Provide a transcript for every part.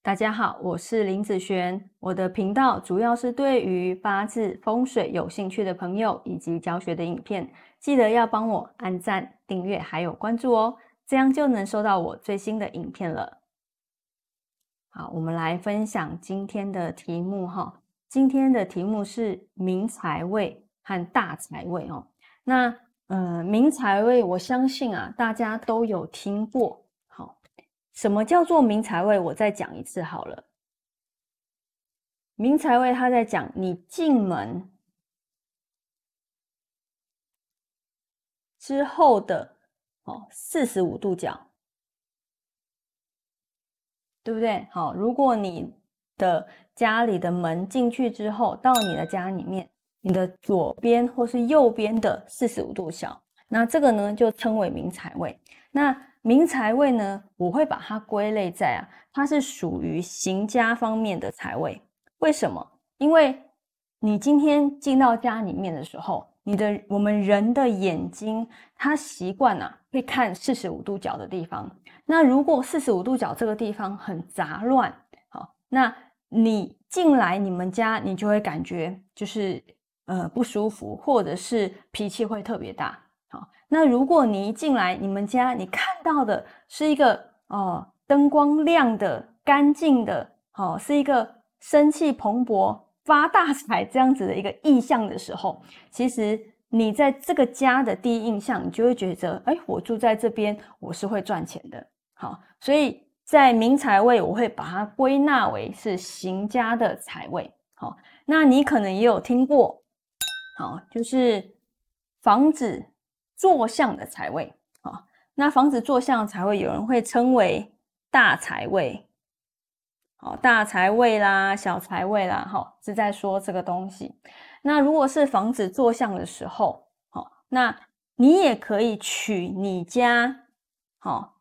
大家好，我是林子璇。我的频道主要是对于八字风水有兴趣的朋友以及教学的影片，记得要帮我按赞、订阅还有关注哦，这样就能收到我最新的影片了。好，我们来分享今天的题目哈。今天的题目是明财位和大财位哦。那呃，明财位，我相信啊，大家都有听过。什么叫做明财位？我再讲一次好了。明财位，他在讲你进门之后的哦四十五度角，对不对？好，如果你的家里的门进去之后，到你的家里面，你的左边或是右边的四十五度角，那这个呢就称为明财位。那明财位呢，我会把它归类在啊，它是属于行家方面的财位。为什么？因为你今天进到家里面的时候，你的我们人的眼睛，它习惯啊会看四十五度角的地方。那如果四十五度角这个地方很杂乱，好，那你进来你们家，你就会感觉就是呃不舒服，或者是脾气会特别大。好那如果你一进来，你们家你看到的是一个哦灯光亮的、干净的，哦是一个生气蓬勃、发大财这样子的一个意象的时候，其实你在这个家的第一印象，你就会觉得，哎，我住在这边，我是会赚钱的。好，所以在明财位，我会把它归纳为是行家的财位。好，那你可能也有听过，好，就是房子。坐向的财位啊，那房子坐向财位，有人会称为大财位，好，大财位啦，小财位啦，哈，是在说这个东西。那如果是房子坐向的时候，好，那你也可以取你家，好，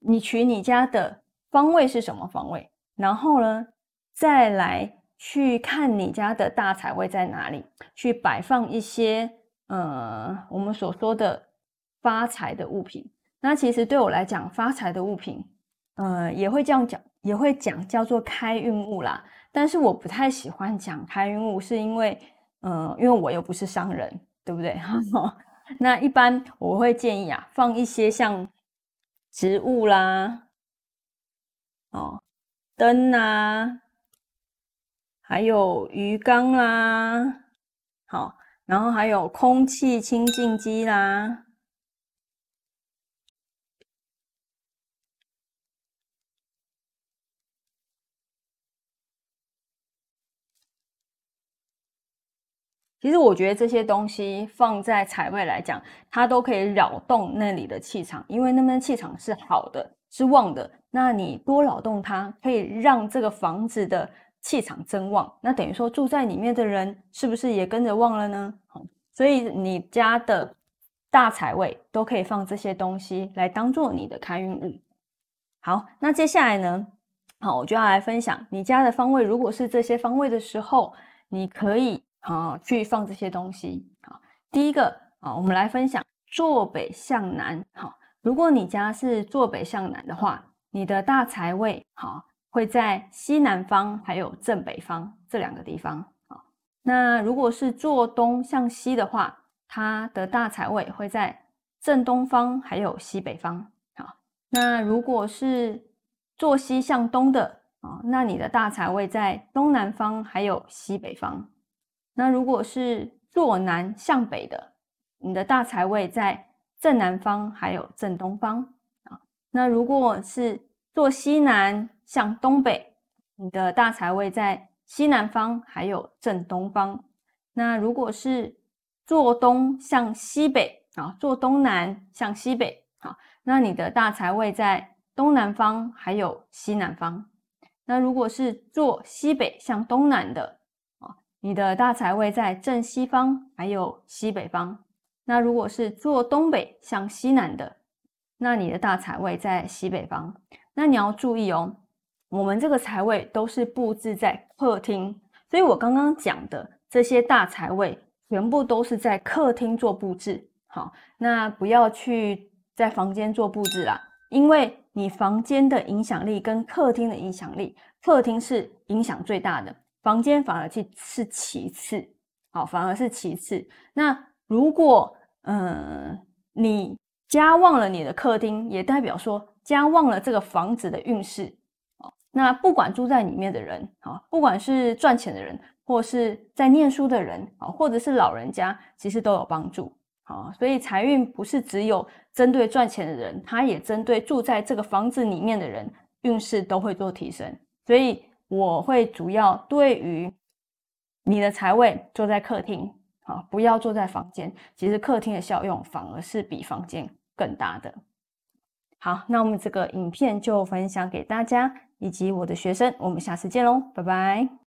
你取你家的方位是什么方位，然后呢，再来去看你家的大财位在哪里，去摆放一些。呃，我们所说的发财的物品，那其实对我来讲，发财的物品，呃，也会这样讲，也会讲叫做开运物啦。但是我不太喜欢讲开运物，是因为，呃，因为我又不是商人，对不对？那一般我会建议啊，放一些像植物啦，哦，灯啊，还有鱼缸啦，好。然后还有空气清净机啦。其实我觉得这些东西放在财位来讲，它都可以扰动那里的气场，因为那边气场是好的，是旺的。那你多扰动它，可以让这个房子的。气场增旺，那等于说住在里面的人是不是也跟着旺了呢？好，所以你家的大财位都可以放这些东西来当做你的开运物。好，那接下来呢？好，我就要来分享你家的方位，如果是这些方位的时候，你可以啊去放这些东西。好，第一个啊，我们来分享坐北向南。好，如果你家是坐北向南的话，你的大财位好。会在西南方还有正北方这两个地方啊。那如果是坐东向西的话，它的大财位会在正东方还有西北方啊。那如果是坐西向东的啊，那你的大财位在东南方还有西北方。那如果是坐南向北的，你的大财位在正南方还有正东方啊。那如果是坐西南向东北，你的大财位在西南方，还有正东方。那如果是坐东向西北啊，坐东南向西北啊，那你的大财位在东南方，还有西南方。那如果是坐西北向东南的啊，你的大财位在正西方，还有西北方。那如果是坐东北向西南的，那你的大财位在西北方。那你要注意哦，我们这个财位都是布置在客厅，所以我刚刚讲的这些大财位全部都是在客厅做布置。好，那不要去在房间做布置啦，因为你房间的影响力跟客厅的影响力，客厅是影响最大的，房间反而是是其次，好，反而是其次。那如果嗯你家旺了你的客厅，也代表说家旺了这个房子的运势。那不管住在里面的人，啊，不管是赚钱的人，或是在念书的人，啊，或者是老人家，其实都有帮助，啊，所以财运不是只有针对赚钱的人，它也针对住在这个房子里面的人，运势都会做提升。所以我会主要对于你的财位坐在客厅，啊，不要坐在房间。其实客厅的效用反而是比房间更大的。好，那我们这个影片就分享给大家。以及我的学生，我们下次见喽，拜拜。